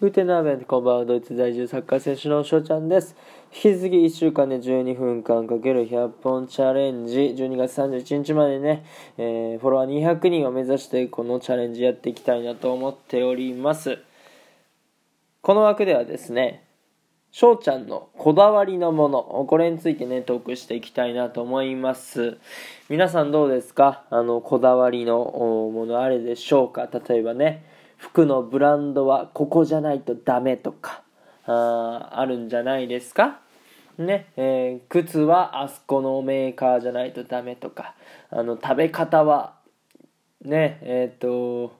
グテナーベン、こんばんは。ドイツ在住サッカー選手の翔ちゃんです。引き続き1週間で12分間かける100本チャレンジ、12月31日までね、えー、フォロワー200人を目指してこのチャレンジやっていきたいなと思っております。この枠ではですね、翔ちゃんのこだわりのもの、これについてね、トークしていきたいなと思います。皆さんどうですか？あの、こだわりのものあれでしょうか？例えばね、服のブランドはここじゃないとダメとかああるんじゃないですか？ねえー、靴はあそこのメーカーじゃないとダメとかあの食べ方はねえっ、ー、と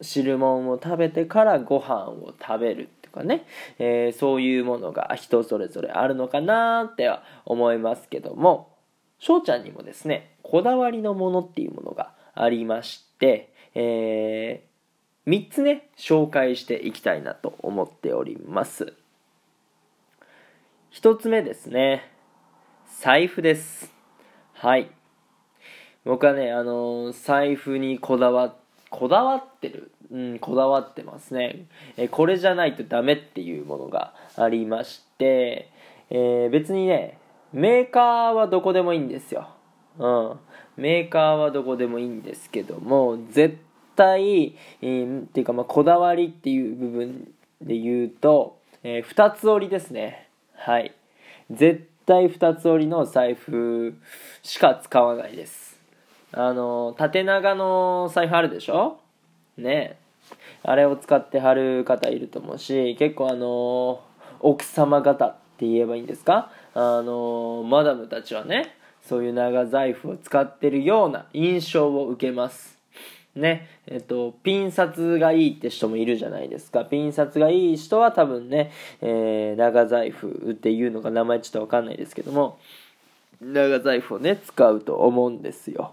汁物を食べてからご飯を食べるとかね、えー、そういうものが人それぞれあるのかなっては思いますけども翔ちゃんにもですねこだわりのものっていうものがありまして、え3つね紹介していきたいなと思っております。1つ目ですね。財布です。はい。僕はねあのー、財布にこだわこだわってる？うんこだわってますね。えこれじゃないとダメっていうものがありまして、えー、別にねメーカーはどこでもいいんですよ。うん。メーカーはどこでもいいんですけども絶対、えー、っていうかまあこだわりっていう部分で言うと、えー、2つ折りですね。はい。絶対2つ折りの財布しか使わないです。あの縦長の財布あるでしょ？ね。あれを使って貼る方いると思うし結構あの奥様方って言えばいいんですか？あのマダムたちはねそういう長財布を使ってるような印象を受けます。ね、えっと、ピン札がいいって人もいるじゃないですか。ピン札がいい人は多分ね、えー、長財布っていうのが名前ちょっとわかんないですけども、長財布をね、使うと思うんですよ。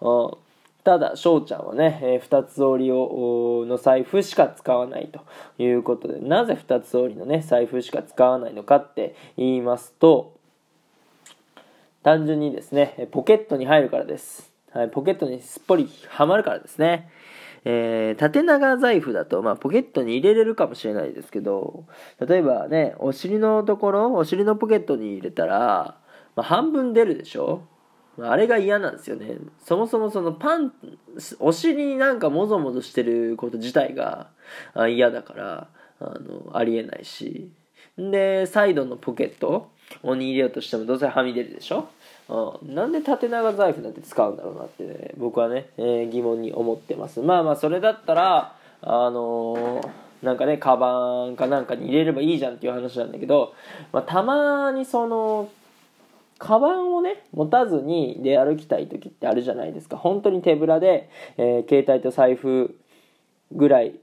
うんただ、翔ちゃんはね、えー、二つ折りをの財布しか使わないということで、なぜ二つ折りのね、財布しか使わないのかって言いますと、単純にですね、ポケットに入るからです。はい、ポケットにすっぽりはまるからですね。えー、縦長財布だと、まあ、ポケットに入れれるかもしれないですけど、例えばね、お尻のところ、お尻のポケットに入れたら、まあ、半分出るでしょ？あれが嫌なんですよね。そもそもそのパン、お尻になんかもぞもぞしてること自体が嫌だから、あの、ありえないし。んで、サイドのポケットに入れようとしてもどうせはみ出るでしょ？うん、なんで縦長財布なんて使うんだろうなってね僕はね、えー、疑問に思ってます。まあまあそれだったらあのー、なんかねカバンかなんかに入れればいいじゃんっていう話なんだけど、まあ、たまにそのカバンをね持たずに出歩きたい時ってあるじゃないですか。本当に手ぶらで、えー、携帯と財布ぐらい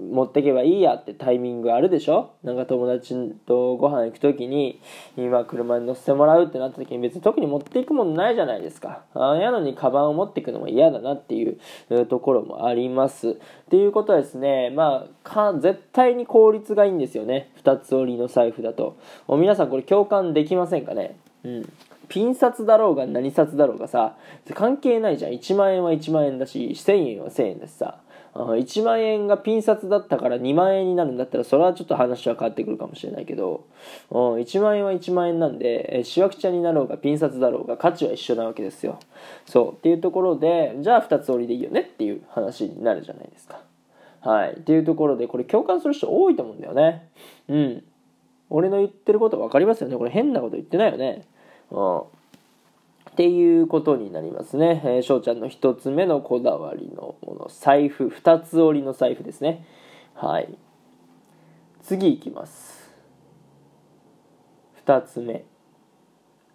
持ってけばいいやってタイミングあるでしょ？なんか友達とご飯行く時に今車に乗せてもらうってなった時に別に特に持っていくものないじゃないですか。ああやのにカバンを持っていくのも嫌だなっていうところもあります。っていうことはですね。まあか絶対に効率がいいんですよね。2つ折りの財布だと。皆さんこれ共感できませんかね？うん。ピン札だろうが何札だろうがさ関係ないじゃん。1万円は1万円だし1000円は1000円だしさ。1万円がピン札だったから2万円になるんだったらそれはちょっと話は変わってくるかもしれないけど1万円は1万円なんでしわくちゃになろうがピン札だろうが価値は一緒なわけですよ。そうっていうところでじゃあ2つ折りでいいよねっていう話になるじゃないですか。はい。っていうところでこれ共感する人多いと思うんだよね。うん。俺の言ってること分かりますよね。これ変なこと言ってないよね。うんっていうことになりますね。えー、翔ちゃんの1つ目のこだわりのもの、財布、2つ折りの財布ですね。はい。次いきます。2つ目。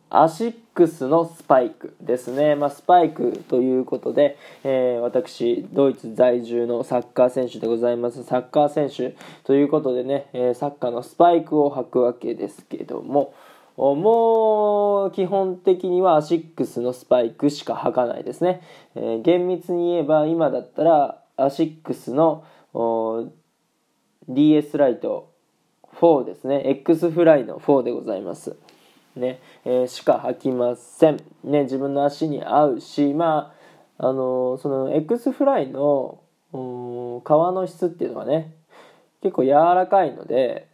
アシックスのスパイクですね。まあ、スパイクということで、えー、私、ドイツ在住のサッカー選手でございます。サッカー選手ということでね、えー、サッカーのスパイクを履くわけですけども、もう基本的にはアシックスのスパイクしか履かないですね、えー、厳密に言えば今だったらアシックスの DS ライト4ですね。X フライの4でございます。ね、えー、しか履きません。ね自分の足に合うしまああのー、その X-Fly の革の質っていうのはね結構柔らかいので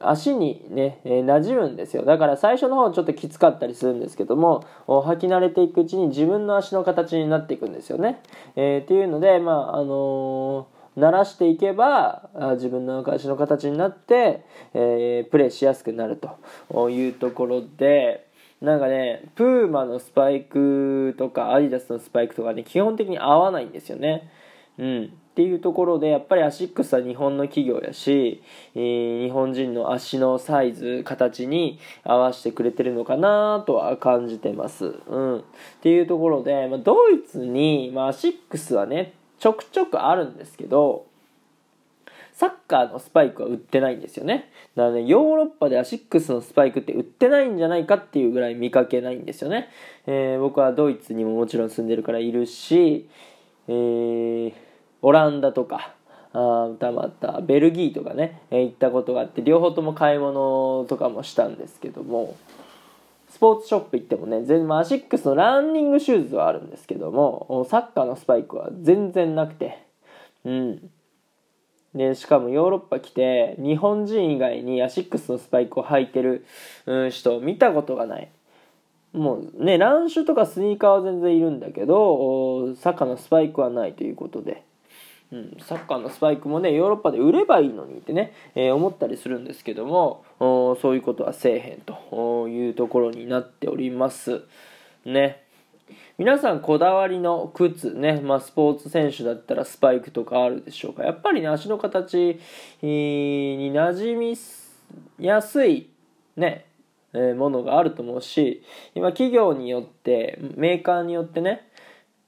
足にね、えー、馴染むんですよだから最初の方ちょっときつかったりするんですけども履き慣れていくうちに自分の足の形になっていくんですよね。えー、っていうのでまああのー、慣らしていけば自分の足の形になって、えー、プレーしやすくなるというところでなんかねプーマのスパイクとかアディダスのスパイクとかね基本的に合わないんですよね。うんっていうところでやっぱりアシックスは日本の企業やし、えー、日本人の足のサイズ形に合わせてくれてるのかなとは感じてます、うん、っていうところで、まあ、ドイツに、まあ、アシックスはねちょくちょくあるんですけどサッカーのスパイクは売ってないんですよね。だからね、ヨーロッパでアシックスのスパイクって売ってないんじゃないかっていうぐらい見かけないんですよね。えー、僕はドイツにももちろん住んでるからいるし、えー、オランダとかあたまたベルギーとかね、え、行ったことがあって両方とも買い物とかもしたんですけどもスポーツショップ行ってもね全然アシックスのランニングシューズはあるんですけどもサッカーのスパイクは全然なくてうん。でしかもヨーロッパ来て日本人以外にアシックスのスパイクを履いてる人を見たことがない。もうねランシュとかスニーカーは全然いるんだけどサッカーのスパイクはないということで。うん、サッカーのスパイクもねヨーロッパで売ればいいのにってね、えー、思ったりするんですけどもそういうことはせえへんというところになっております。ね。皆さんこだわりの靴ね、まあ、スポーツ選手だったらスパイクとかあるでしょうか。やっぱりね足の形に馴染みやすいね、ものがあると思うし今企業によってメーカーによってね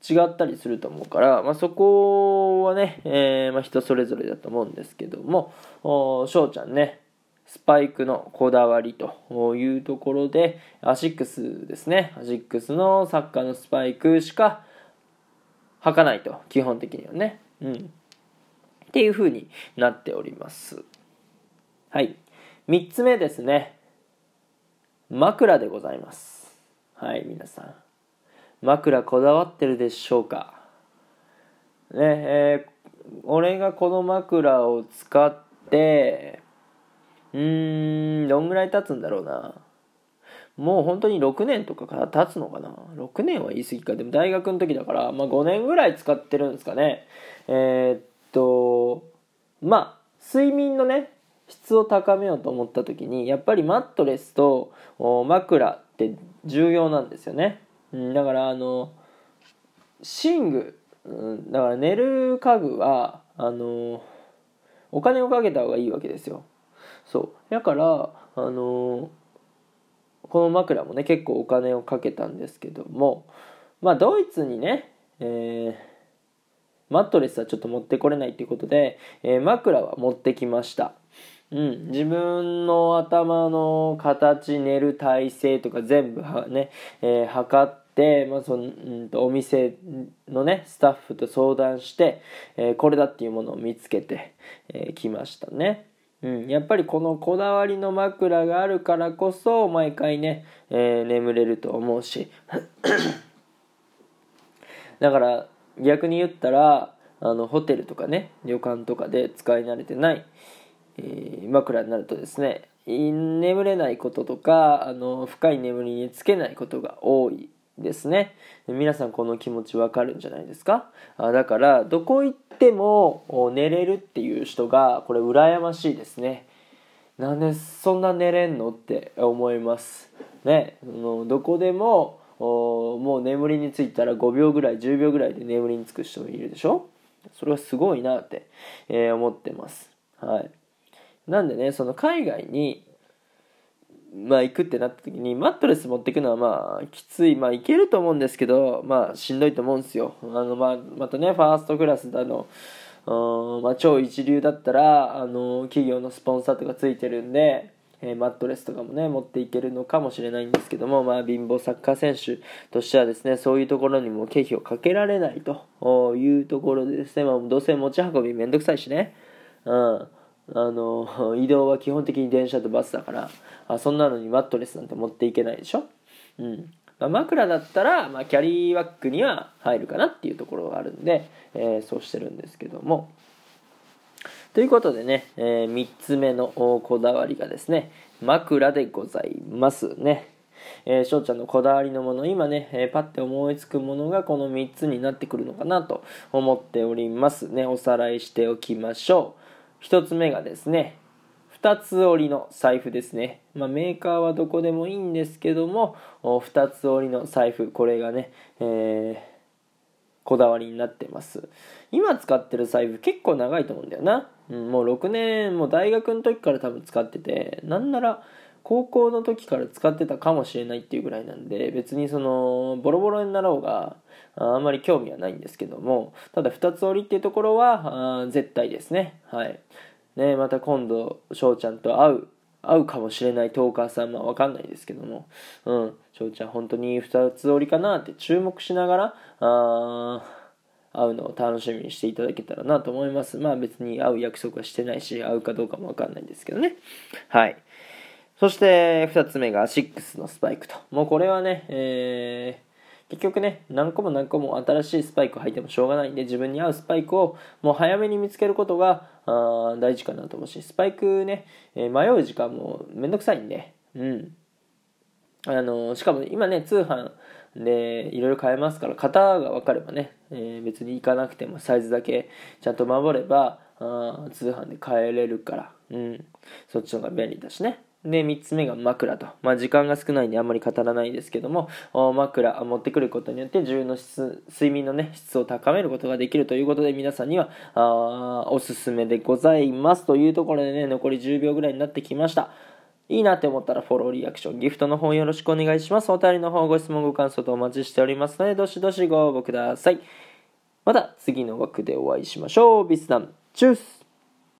違ったりすると思うから、まあ、そこはね、えー、まあ、人それぞれだと思うんですけども翔ちゃんねスパイクのこだわりというところでアシックスですね。アシックスのサッカーのスパイクしか履かないと基本的にはね。うん。っていう風になっております。はい。3つ目ですね。枕でございます。はい皆さん。枕こだわってるでしょうか？ねえー、俺がこの枕を使ってうーんどんぐらい経つんだろうな？もう本当に6年とかから経つのかな？6年は言い過ぎか。でも大学の時だから、まあ、5年ぐらい使ってるんですかね。えー、っとまあ睡眠のね質を高めようと思った時にやっぱりマットレスと枕って重要なんですよね。うん、だからあの寝具、うん、だから寝る家具はあのお金をかけた方がいいわけですよ。そう。だからあのこの枕もね結構お金をかけたんですけどもまあドイツにね、えー、マットレスはちょっと持ってこれないっていうことで、えー、枕は持ってきました。うん、自分の頭の形寝る体勢とか全部はね、えー、測って、まあそのうんと、お店のねスタッフと相談して、えー、これだっていうものを見つけてき、えー、ましたね。うん、やっぱりこのこだわりの枕があるからこそ毎回ね、えー、眠れると思うし。だから逆に言ったらあのホテルとかね旅館とかで使い慣れてないえー、枕になるとですね眠れないこととかあの深い眠りにつけないことが多いですね。皆さんこの気持ちわかるんじゃないですか？あだからどこ行っても寝れるっていう人がこれ羨ましいですね。なんでそんな寝れんのって思います。ねのどこでももう眠りについたら5秒ぐらい10秒ぐらいで眠りにつく人もいるでしょ？それはすごいなって、えー、思ってます。はい。なんでねその海外にまあ行くってなった時にマットレス持っていくのはまあきつい。まあいけると思うんですけどまあしんどいと思うんですよ。あのまあまたねファーストクラスだのまあ、超一流だったらあの企業のスポンサーとかついてるんで、え、マットレスとかもね持っていけるのかもしれないんですけども、まあ、貧乏サッカー選手としてはですねそういうところにも経費をかけられないというところでですね、まあ、どうせ持ち運びめんどくさいしね、うん、あの移動は基本的に電車とバスだからあそんなのにマットレスなんて持っていけないでしょ、うん。まあ、枕だったら、まあ、キャリーバッグには入るかなっていうところがあるんで、えー、そうしてるんですけども。ということでね、えー、3つ目のこだわりがですね枕でございますね。えー、翔ちゃんのこだわりのもの今ね、えー、パッて思いつくものがこの3つになってくるのかなと思っておりますね。おさらいしておきましょう。1つ目がですね2つ折りの財布ですね、まあ、メーカーはどこでもいいんですけども2つ折りの財布。これがね、えー、こだわりになってます。今使ってる財布結構長いと思うんだよな、うん、もう6年もう大学の時から多分使っててなんなら高校の時から使ってたかもしれないっていうぐらいなんで別にそのボロボロになろうがあんまり興味はないんですけどもただ2つ折りっていうところはあ絶対ですね。はい。ねまた今度翔ちゃんと会う会うかもしれないトーカーさんは分かんないですけどもうん。翔ちゃん本当に2つ折りかなって注目しながらあ会うのを楽しみにしていただけたらなと思います。まあ別に会う約束はしてないし会うかどうかも分かんないんですけどね。はい。そして2つ目が6のスパイクと。もうこれはね、えー、結局ね、何個も何個も新しいスパイク履いてもしょうがないんで、自分に合うスパイクをもう早めに見つけることがあ大事かなと思うし、スパイクね、えー、迷う時間もめんどくさいんで、うん。あのしかも今ね、通販でいろいろ買えますから、型が分かればね、えー、別に行かなくてもサイズだけちゃんと守れば、あ通販で買えれるから、うん、そっちの方が便利だしね。で、3つ目が枕と。まあ、時間が少ないんであんまり語らないですけども、枕持ってくることによって自分の質、睡眠のね、質を高めることができるということで、皆さんには、あおすすめでございます。というところでね、残り10秒ぐらいになってきました。いいなって思ったらフォロー、リアクション、ギフトの方よろしくお願いします。お便りの方ご質問、ご感想とお待ちしておりますので、どしどしご応募ください。また次の枠でお会いしましょう。ビスダン、チュース